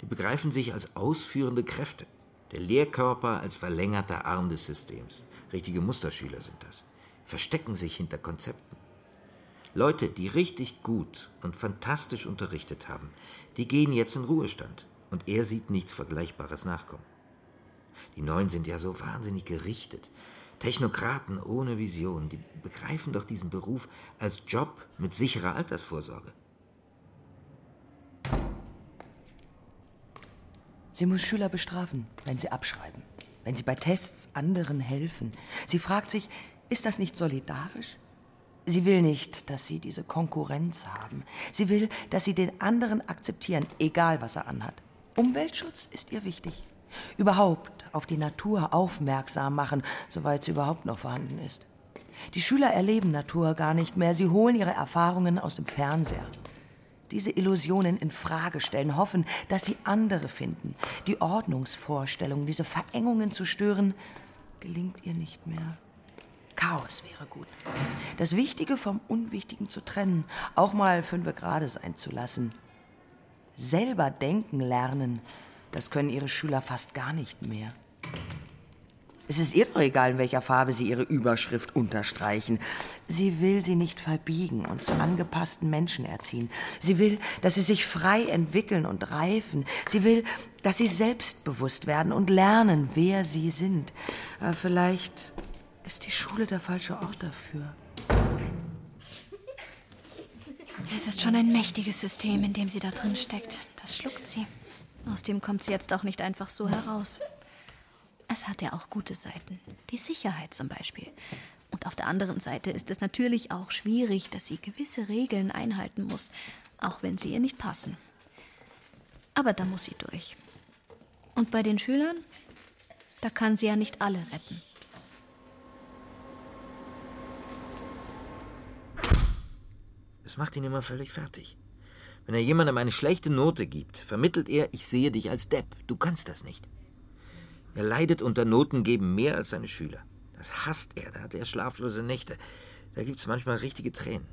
Die begreifen sich als ausführende Kräfte. Der Lehrkörper als verlängerter Arm des Systems. Richtige Musterschüler sind das. Verstecken sich hinter Konzepten. Leute, die richtig gut und fantastisch unterrichtet haben, die gehen jetzt in Ruhestand und er sieht nichts Vergleichbares nachkommen. Die Neuen sind ja so wahnsinnig gerichtet. Technokraten ohne Vision, die begreifen doch diesen Beruf als Job mit sicherer Altersvorsorge. Sie muss Schüler bestrafen, wenn sie abschreiben, wenn sie bei Tests anderen helfen. Sie fragt sich, ist das nicht solidarisch? Sie will nicht, dass sie diese Konkurrenz haben. Sie will, dass sie den anderen akzeptieren, egal was er anhat. Umweltschutz ist ihr wichtig. Überhaupt auf die Natur aufmerksam machen, soweit sie überhaupt noch vorhanden ist. Die Schüler erleben Natur gar nicht mehr. Sie holen ihre Erfahrungen aus dem Fernseher. Diese Illusionen in Frage stellen, hoffen, dass sie andere finden. Die Ordnungsvorstellung, diese Verengungen zu stören, gelingt ihr nicht mehr. Chaos wäre gut. Das Wichtige vom Unwichtigen zu trennen, auch mal fünfe gerade sein zu lassen. Selber denken lernen, das können ihre Schüler fast gar nicht mehr. Es ist ihr doch egal, in welcher Farbe sie ihre Überschrift unterstreichen. Sie will sie nicht verbiegen und zu angepassten Menschen erziehen. Sie will, dass sie sich frei entwickeln und reifen. Sie will, dass sie selbstbewusst werden und lernen, wer sie sind. Aber vielleicht ist die Schule der falsche Ort dafür. Es ist schon ein mächtiges System, in dem sie da drin steckt. Das schluckt sie. Aus dem kommt sie jetzt auch nicht einfach so heraus. Es hat ja auch gute Seiten. Die Sicherheit zum Beispiel. Und auf der anderen Seite ist es natürlich auch schwierig, dass sie gewisse Regeln einhalten muss, auch wenn sie ihr nicht passen. Aber da muss sie durch. Und bei den Schülern? Da kann sie ja nicht alle retten. Das macht ihn immer völlig fertig. Wenn er jemandem eine schlechte Note gibt, vermittelt er, ich sehe dich als Depp. Du kannst das nicht. Er leidet unter Notengeben mehr als seine Schüler. Das hasst er, da hat er schlaflose Nächte. Da gibt's manchmal richtige Tränen.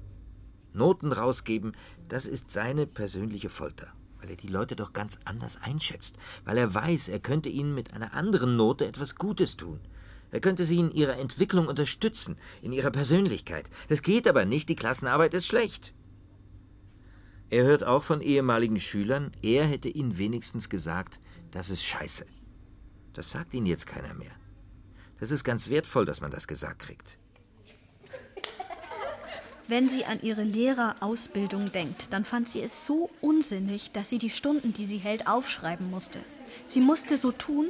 Noten rausgeben, das ist seine persönliche Folter, weil er die Leute doch ganz anders einschätzt, weil er weiß, er könnte ihnen mit einer anderen Note etwas Gutes tun. Er könnte sie in ihrer Entwicklung unterstützen, in ihrer Persönlichkeit. Das geht aber nicht, die Klassenarbeit ist schlecht. Er hört auch von ehemaligen Schülern, er hätte ihnen wenigstens gesagt, das ist scheiße. Das sagt ihnen jetzt keiner mehr. Das ist ganz wertvoll, dass man das gesagt kriegt. Wenn sie an ihre Lehrerausbildung denkt, dann fand sie es so unsinnig, dass sie die Stunden, die sie hält, aufschreiben musste. Sie musste so tun,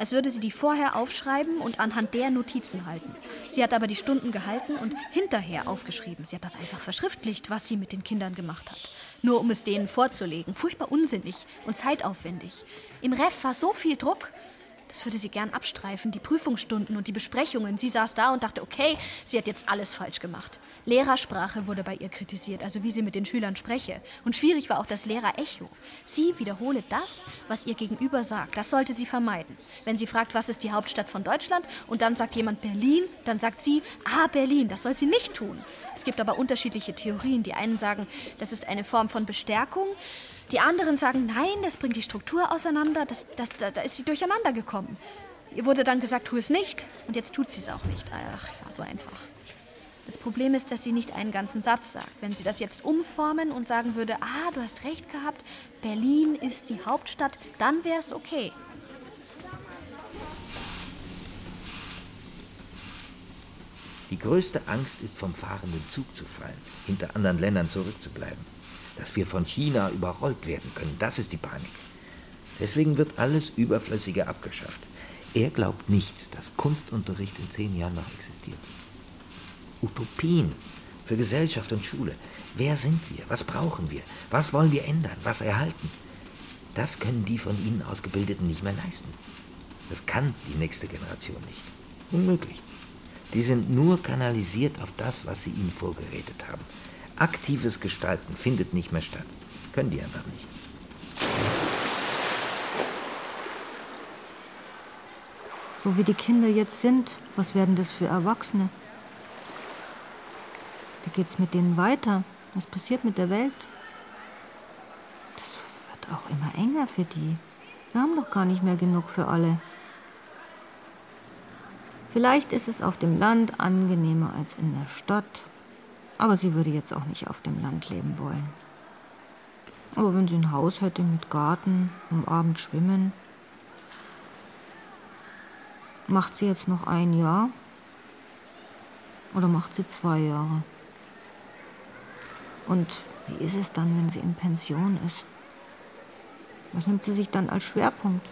als würde sie die vorher aufschreiben und anhand der Notizen halten. Sie hat aber die Stunden gehalten und hinterher aufgeschrieben. Sie hat das einfach verschriftlicht, was sie mit den Kindern gemacht hat. Nur um es denen vorzulegen. Furchtbar unsinnig und zeitaufwendig. Im Ref war so viel Druck. Das würde sie gern abstreifen, die Prüfungsstunden und die Besprechungen. Sie saß da und dachte, okay, sie hat jetzt alles falsch gemacht. Lehrersprache wurde bei ihr kritisiert, also wie sie mit den Schülern spreche. Und schwierig war auch das Lehrerecho. Sie wiederhole das, was ihr Gegenüber sagt. Das sollte sie vermeiden. Wenn sie fragt, was ist die Hauptstadt von Deutschland, und dann sagt jemand Berlin, dann sagt sie, ah, Berlin. Das soll sie nicht tun. Es gibt aber unterschiedliche Theorien. Die einen sagen, das ist eine Form von Bestärkung. Die anderen sagen, nein, das bringt die Struktur auseinander, das, das, da, da ist sie durcheinander gekommen. Ihr wurde dann gesagt, tu es nicht, und jetzt tut sie es auch nicht. Ach ja, so einfach. Das Problem ist, dass sie nicht einen ganzen Satz sagt. Wenn sie das jetzt umformen und sagen würde, ah, du hast recht gehabt, Berlin ist die Hauptstadt, dann wäre es okay. Die größte Angst ist, vom fahrenden Zug zu fallen, hinter anderen Ländern zurückzubleiben dass wir von China überrollt werden können. Das ist die Panik. Deswegen wird alles Überflüssige abgeschafft. Er glaubt nicht, dass Kunstunterricht in zehn Jahren noch existiert. Utopien für Gesellschaft und Schule. Wer sind wir? Was brauchen wir? Was wollen wir ändern? Was erhalten? Das können die von Ihnen Ausgebildeten nicht mehr leisten. Das kann die nächste Generation nicht. Unmöglich. Die sind nur kanalisiert auf das, was sie ihnen vorgeredet haben. Aktives Gestalten findet nicht mehr statt. Können die einfach nicht. So wie die Kinder jetzt sind, was werden das für Erwachsene? Wie geht's mit denen weiter? Was passiert mit der Welt? Das wird auch immer enger für die. Wir haben doch gar nicht mehr genug für alle. Vielleicht ist es auf dem Land angenehmer als in der Stadt aber sie würde jetzt auch nicht auf dem Land leben wollen. Aber wenn sie ein Haus hätte mit Garten, am Abend schwimmen. Macht sie jetzt noch ein Jahr? Oder macht sie zwei Jahre? Und wie ist es dann, wenn sie in Pension ist? Was nimmt sie sich dann als Schwerpunkt?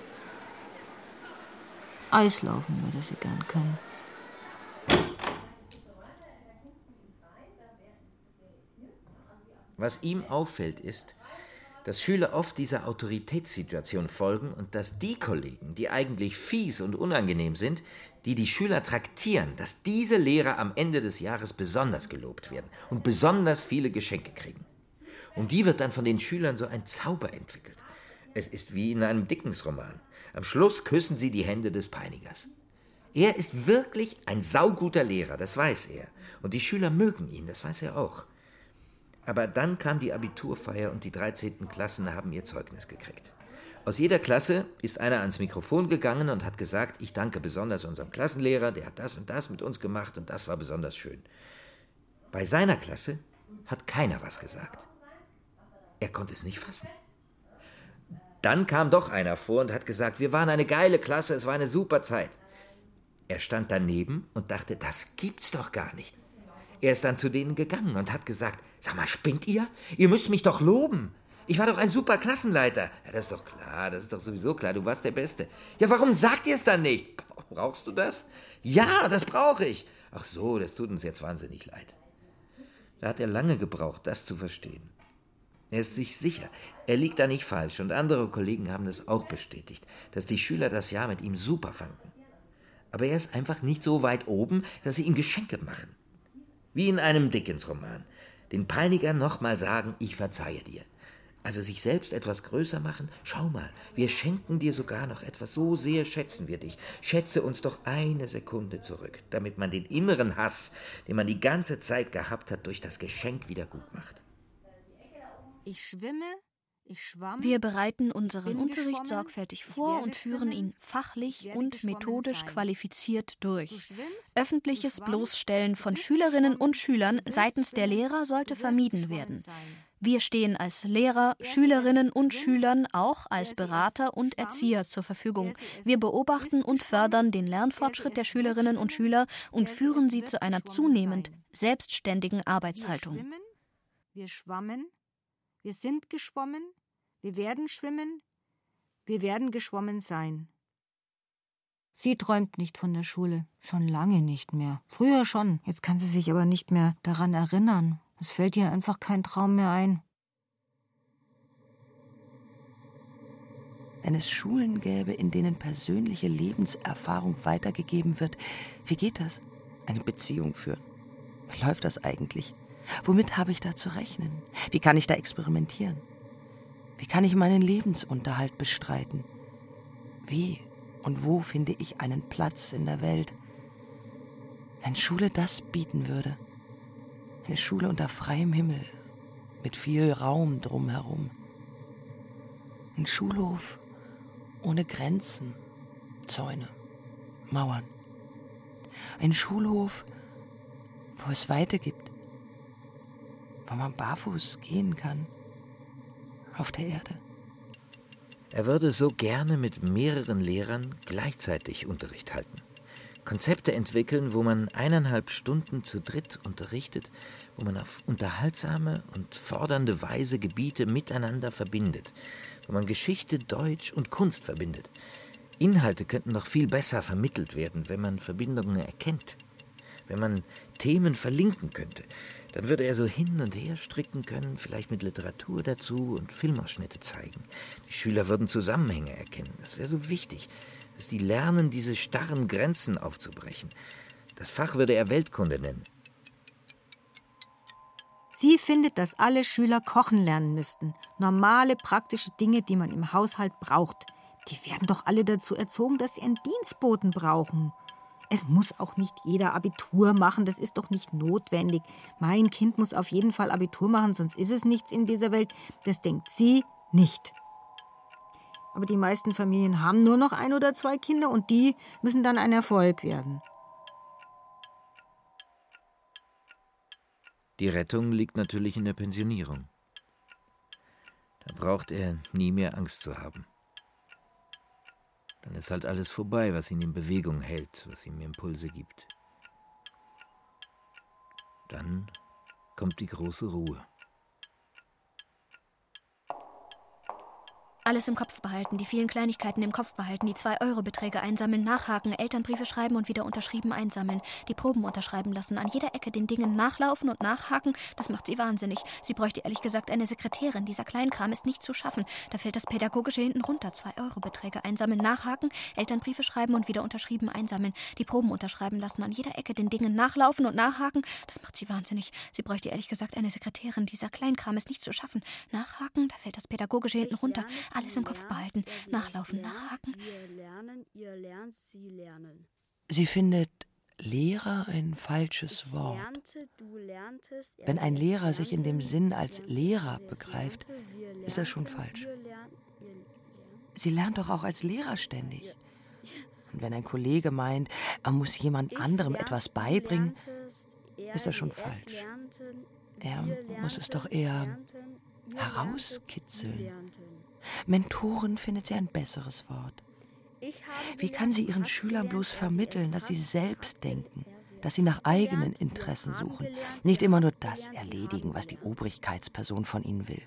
Eislaufen würde sie gern können. Was ihm auffällt, ist, dass Schüler oft dieser Autoritätssituation folgen und dass die Kollegen, die eigentlich fies und unangenehm sind, die die Schüler traktieren, dass diese Lehrer am Ende des Jahres besonders gelobt werden und besonders viele Geschenke kriegen. Und die wird dann von den Schülern so ein Zauber entwickelt. Es ist wie in einem Dickensroman. Am Schluss küssen sie die Hände des Peinigers. Er ist wirklich ein sauguter Lehrer, das weiß er. Und die Schüler mögen ihn, das weiß er auch. Aber dann kam die Abiturfeier und die 13. Klassen haben ihr Zeugnis gekriegt. Aus jeder Klasse ist einer ans Mikrofon gegangen und hat gesagt, ich danke besonders unserem Klassenlehrer, der hat das und das mit uns gemacht und das war besonders schön. Bei seiner Klasse hat keiner was gesagt. Er konnte es nicht fassen. Dann kam doch einer vor und hat gesagt, wir waren eine geile Klasse, es war eine super Zeit. Er stand daneben und dachte, das gibt's doch gar nicht. Er ist dann zu denen gegangen und hat gesagt, sag mal, spinnt ihr? Ihr müsst mich doch loben. Ich war doch ein super Klassenleiter. Ja, das ist doch klar, das ist doch sowieso klar, du warst der Beste. Ja, warum sagt ihr es dann nicht? Brauchst du das? Ja, das brauche ich. Ach so, das tut uns jetzt wahnsinnig leid. Da hat er lange gebraucht, das zu verstehen. Er ist sich sicher, er liegt da nicht falsch und andere Kollegen haben es auch bestätigt, dass die Schüler das Jahr mit ihm super fanden. Aber er ist einfach nicht so weit oben, dass sie ihm Geschenke machen. Wie in einem Dickens-Roman. Den Peinigern nochmal sagen, ich verzeihe dir. Also sich selbst etwas größer machen. Schau mal, wir schenken dir sogar noch etwas. So sehr schätzen wir dich. Schätze uns doch eine Sekunde zurück, damit man den inneren Hass, den man die ganze Zeit gehabt hat, durch das Geschenk wieder gut macht. Ich schwimme, schwamm. Wir bereiten unseren Unterricht sorgfältig vor und führen ihn fachlich und methodisch sein. qualifiziert durch. Öffentliches Bloßstellen von Schülerinnen und Schülern seitens der Lehrer sollte vermieden werden. Wir stehen als Lehrer, Schülerinnen und Schülern auch als Berater und Erzieher zur Verfügung. Wir beobachten und fördern den Lernfortschritt der Schülerinnen und Schüler und führen sie zu einer zunehmend selbstständigen Arbeitshaltung. Wir schwammen, wir sind geschwommen, wir werden schwimmen, wir werden geschwommen sein. Sie träumt nicht von der Schule, schon lange nicht mehr. Früher schon, jetzt kann sie sich aber nicht mehr daran erinnern. Es fällt ihr einfach kein Traum mehr ein. Wenn es Schulen gäbe, in denen persönliche Lebenserfahrung weitergegeben wird, wie geht das? Eine Beziehung führen. Wie läuft das eigentlich? Womit habe ich da zu rechnen? Wie kann ich da experimentieren? Wie kann ich meinen Lebensunterhalt bestreiten? Wie und wo finde ich einen Platz in der Welt? Wenn Schule das bieten würde. Eine Schule unter freiem Himmel, mit viel Raum drumherum. Ein Schulhof ohne Grenzen, Zäune, Mauern. Ein Schulhof, wo es Weite gibt, wo man barfuß gehen kann auf der Erde. Er würde so gerne mit mehreren Lehrern gleichzeitig Unterricht halten. Konzepte entwickeln, wo man eineinhalb Stunden zu dritt unterrichtet, wo man auf unterhaltsame und fordernde Weise Gebiete miteinander verbindet, wo man Geschichte, Deutsch und Kunst verbindet. Inhalte könnten noch viel besser vermittelt werden, wenn man Verbindungen erkennt, wenn man Themen verlinken könnte, dann würde er so hin und her stricken können, vielleicht mit Literatur dazu und Filmausschnitte zeigen. Die Schüler würden Zusammenhänge erkennen. Das wäre so wichtig, dass die lernen, diese starren Grenzen aufzubrechen. Das Fach würde er Weltkunde nennen. Sie findet, dass alle Schüler kochen lernen müssten. Normale, praktische Dinge, die man im Haushalt braucht. Die werden doch alle dazu erzogen, dass sie einen Dienstboten brauchen. Es muss auch nicht jeder Abitur machen, das ist doch nicht notwendig. Mein Kind muss auf jeden Fall Abitur machen, sonst ist es nichts in dieser Welt. Das denkt sie nicht. Aber die meisten Familien haben nur noch ein oder zwei Kinder und die müssen dann ein Erfolg werden. Die Rettung liegt natürlich in der Pensionierung. Da braucht er nie mehr Angst zu haben. Dann ist halt alles vorbei, was ihn in Bewegung hält, was ihm Impulse gibt. Dann kommt die große Ruhe. Alles im Kopf behalten, die vielen Kleinigkeiten im Kopf behalten, die 2-Euro-Beträge einsammeln, nachhaken, Elternbriefe schreiben und wieder unterschrieben einsammeln, die Proben unterschreiben lassen, an jeder Ecke den Dingen nachlaufen und nachhaken, das macht sie wahnsinnig. Sie bräuchte ehrlich gesagt eine Sekretärin. Dieser Kleinkram ist nicht zu schaffen. Da fällt das Pädagogische hinten runter. 2-Euro-Beträge einsammeln, nachhaken, Elternbriefe schreiben und wieder unterschrieben einsammeln, die Proben unterschreiben lassen, an jeder Ecke den Dingen nachlaufen und nachhaken, das macht sie wahnsinnig. Sie bräuchte ehrlich gesagt eine Sekretärin. Dieser Kleinkram ist nicht zu schaffen. Nachhaken, da fällt das Pädagogische hinten runter alles im Kopf behalten, nachlaufen, nachhaken. Wir lernen, ihr lernt, sie lernen. Sie findet Lehrer ein falsches Wort. Wenn ein Lehrer sich in dem Sinn als Lehrer begreift, ist das schon falsch. Sie lernt doch auch als Lehrer ständig. Und wenn ein Kollege meint, er muss jemand anderem etwas beibringen, ist das schon falsch. Er muss es doch eher herauskitzeln. Mentoren findet sie ein besseres Wort. Wie kann sie ihren Schülern bloß vermitteln, dass sie selbst denken, dass sie nach eigenen Interessen suchen, nicht immer nur das erledigen, was die Obrigkeitsperson von ihnen will?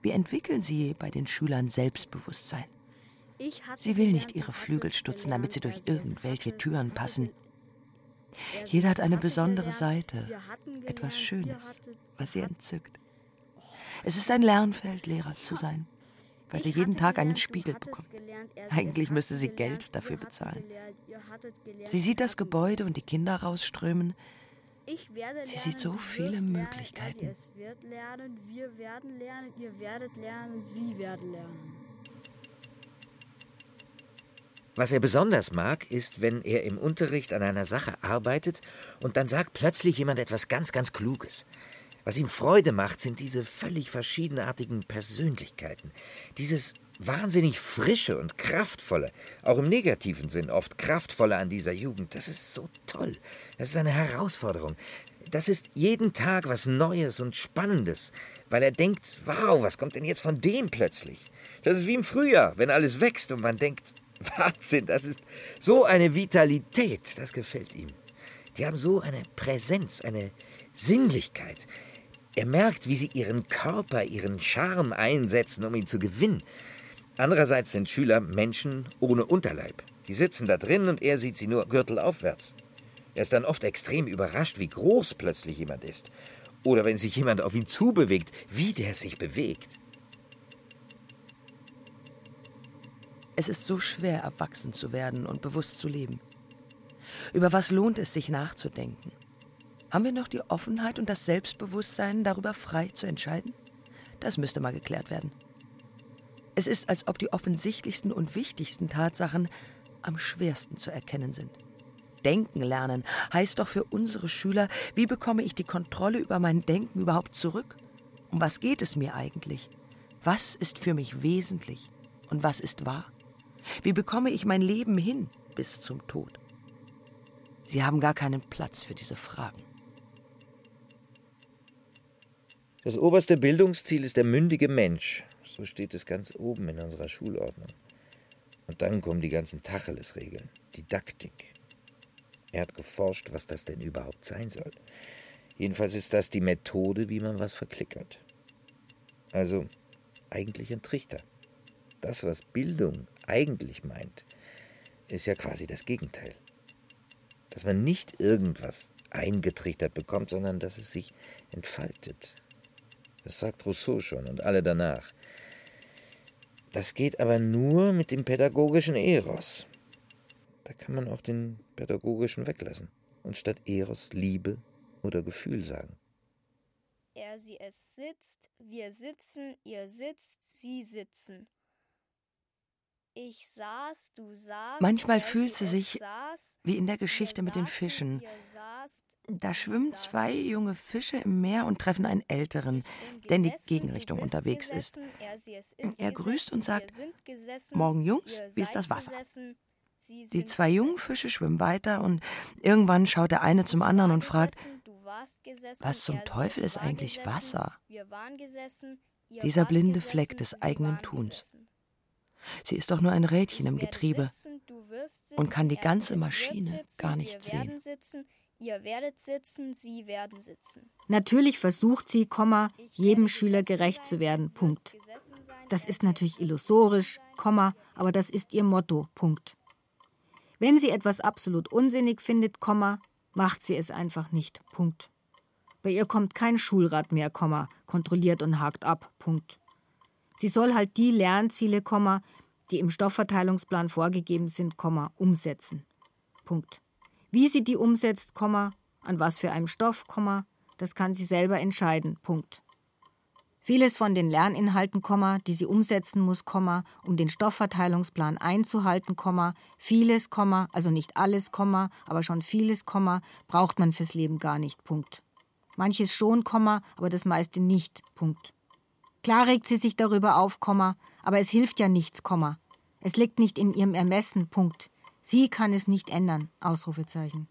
Wie entwickeln sie bei den Schülern Selbstbewusstsein? Sie will nicht ihre Flügel stutzen, damit sie durch irgendwelche Türen passen. Jeder hat eine besondere Seite, etwas Schönes, was sie entzückt. Es ist ein Lernfeld, Lehrer zu sein weil sie jeden Tag einen Spiegel bekommt. Eigentlich müsste sie Geld dafür bezahlen. Sie sieht das Gebäude und die Kinder rausströmen. Sie sieht so viele Möglichkeiten. Es wird lernen, wir werden lernen, ihr werdet lernen, sie werden lernen. Was er besonders mag, ist, wenn er im Unterricht an einer Sache arbeitet und dann sagt plötzlich jemand etwas ganz, ganz Kluges. Was ihm Freude macht, sind diese völlig verschiedenartigen Persönlichkeiten. Dieses wahnsinnig frische und kraftvolle, auch im negativen Sinn oft kraftvolle an dieser Jugend. Das ist so toll. Das ist eine Herausforderung. Das ist jeden Tag was Neues und Spannendes, weil er denkt, wow, was kommt denn jetzt von dem plötzlich? Das ist wie im Frühjahr, wenn alles wächst und man denkt, (laughs) Wahnsinn, das ist so eine Vitalität, das gefällt ihm. Die haben so eine Präsenz, eine Sinnlichkeit. Er merkt, wie sie ihren Körper, ihren Charme einsetzen, um ihn zu gewinnen. Andererseits sind Schüler Menschen ohne Unterleib. Die sitzen da drin und er sieht sie nur gürtelaufwärts. Er ist dann oft extrem überrascht, wie groß plötzlich jemand ist. Oder wenn sich jemand auf ihn zubewegt, wie der sich bewegt. Es ist so schwer, erwachsen zu werden und bewusst zu leben. Über was lohnt es sich nachzudenken? Haben wir noch die Offenheit und das Selbstbewusstsein, darüber frei zu entscheiden? Das müsste mal geklärt werden. Es ist, als ob die offensichtlichsten und wichtigsten Tatsachen am schwersten zu erkennen sind. Denken lernen heißt doch für unsere Schüler, wie bekomme ich die Kontrolle über mein Denken überhaupt zurück? Um was geht es mir eigentlich? Was ist für mich wesentlich und was ist wahr? Wie bekomme ich mein Leben hin bis zum Tod? Sie haben gar keinen Platz für diese Fragen. Das oberste Bildungsziel ist der mündige Mensch. So steht es ganz oben in unserer Schulordnung. Und dann kommen die ganzen Tacheles-Regeln, Didaktik. Er hat geforscht, was das denn überhaupt sein soll. Jedenfalls ist das die Methode, wie man was verklickert. Also eigentlich ein Trichter. Das, was Bildung eigentlich meint, ist ja quasi das Gegenteil. Dass man nicht irgendwas eingetrichtert bekommt, sondern dass es sich entfaltet, das sagt Rousseau schon und alle danach. Das geht aber nur mit dem pädagogischen Eros. Da kann man auch den pädagogischen weglassen und statt Eros Liebe oder Gefühl sagen. Er, sie, es sitzt, wir sitzen, ihr sitzt, sie sitzen. Ich saß, du saßt. Manchmal fühlt sie sich wie in der Geschichte mit den Fischen. Da schwimmen zwei junge Fische im Meer und treffen einen älteren, der in die Gegenrichtung unterwegs ist. Er grüßt und sagt, Morgen Jungs, wie ist das Wasser? Die zwei jungen Fische schwimmen weiter und irgendwann schaut der eine zum anderen und fragt, was zum Teufel ist eigentlich Wasser? Dieser blinde Fleck des eigenen Tuns. Sie ist doch nur ein Rädchen im Getriebe und kann die ganze Maschine gar nicht sehen. Ihr werdet sitzen, Sie werden sitzen. Natürlich versucht sie, Komma, jedem Schüler gerecht zu werden. Punkt. Das ist natürlich illusorisch, Komma, aber das ist ihr Motto. Punkt. Wenn sie etwas absolut unsinnig findet, Komma, macht sie es einfach nicht. Punkt. Bei ihr kommt kein Schulrat mehr, Komma, kontrolliert und hakt ab. Punkt. Sie soll halt die Lernziele, Komma, die im Stoffverteilungsplan vorgegeben sind, Komma, umsetzen. Punkt. Wie sie die umsetzt, an was für einem Stoff, das kann sie selber entscheiden. Punkt. Vieles von den Lerninhalten, die sie umsetzen muss, um den Stoffverteilungsplan einzuhalten, vieles, also nicht alles, aber schon vieles, braucht man fürs Leben gar nicht. Punkt. Manches schon, aber das meiste nicht. Punkt. Klar regt sie sich darüber auf, aber es hilft ja nichts, Es liegt nicht in ihrem Ermessen. Punkt. Sie kann es nicht ändern. Ausrufezeichen.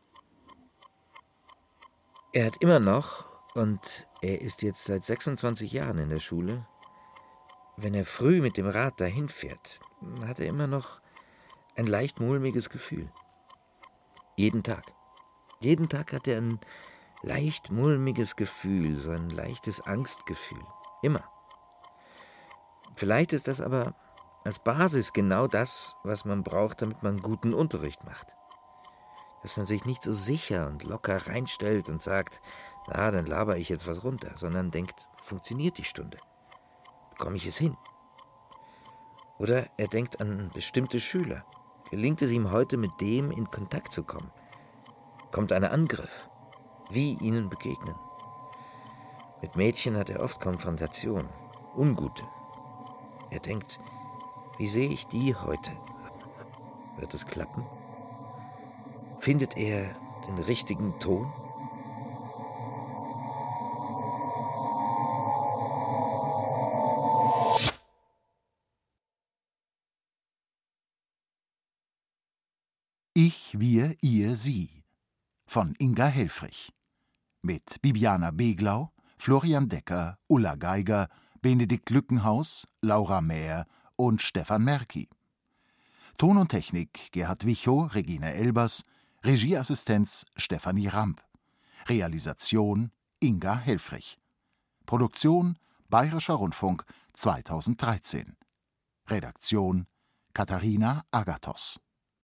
Er hat immer noch, und er ist jetzt seit 26 Jahren in der Schule, wenn er früh mit dem Rad dahin fährt, hat er immer noch ein leicht mulmiges Gefühl. Jeden Tag. Jeden Tag hat er ein leicht mulmiges Gefühl, so ein leichtes Angstgefühl. Immer. Vielleicht ist das aber als Basis genau das, was man braucht, damit man guten Unterricht macht. Dass man sich nicht so sicher und locker reinstellt und sagt, na, dann laber ich jetzt was runter, sondern denkt, funktioniert die Stunde? Bekomme ich es hin? Oder er denkt an bestimmte Schüler. Gelingt es ihm heute, mit dem in Kontakt zu kommen? Kommt ein Angriff? Wie ihnen begegnen? Mit Mädchen hat er oft Konfrontation, ungute, er denkt, wie sehe ich die heute? Wird es klappen? Findet er den richtigen Ton? Ich, wir, ihr, sie von Inga Helfrich mit Bibiana Beglau, Florian Decker, Ulla Geiger, Benedikt Lückenhaus, Laura Mehr und Stefan Merki. Ton und Technik Gerhard Wichow, Regine Elbers, Regieassistenz Stefanie Ramp. Realisation Inga Helfrich. Produktion Bayerischer Rundfunk 2013. Redaktion Katharina Agathos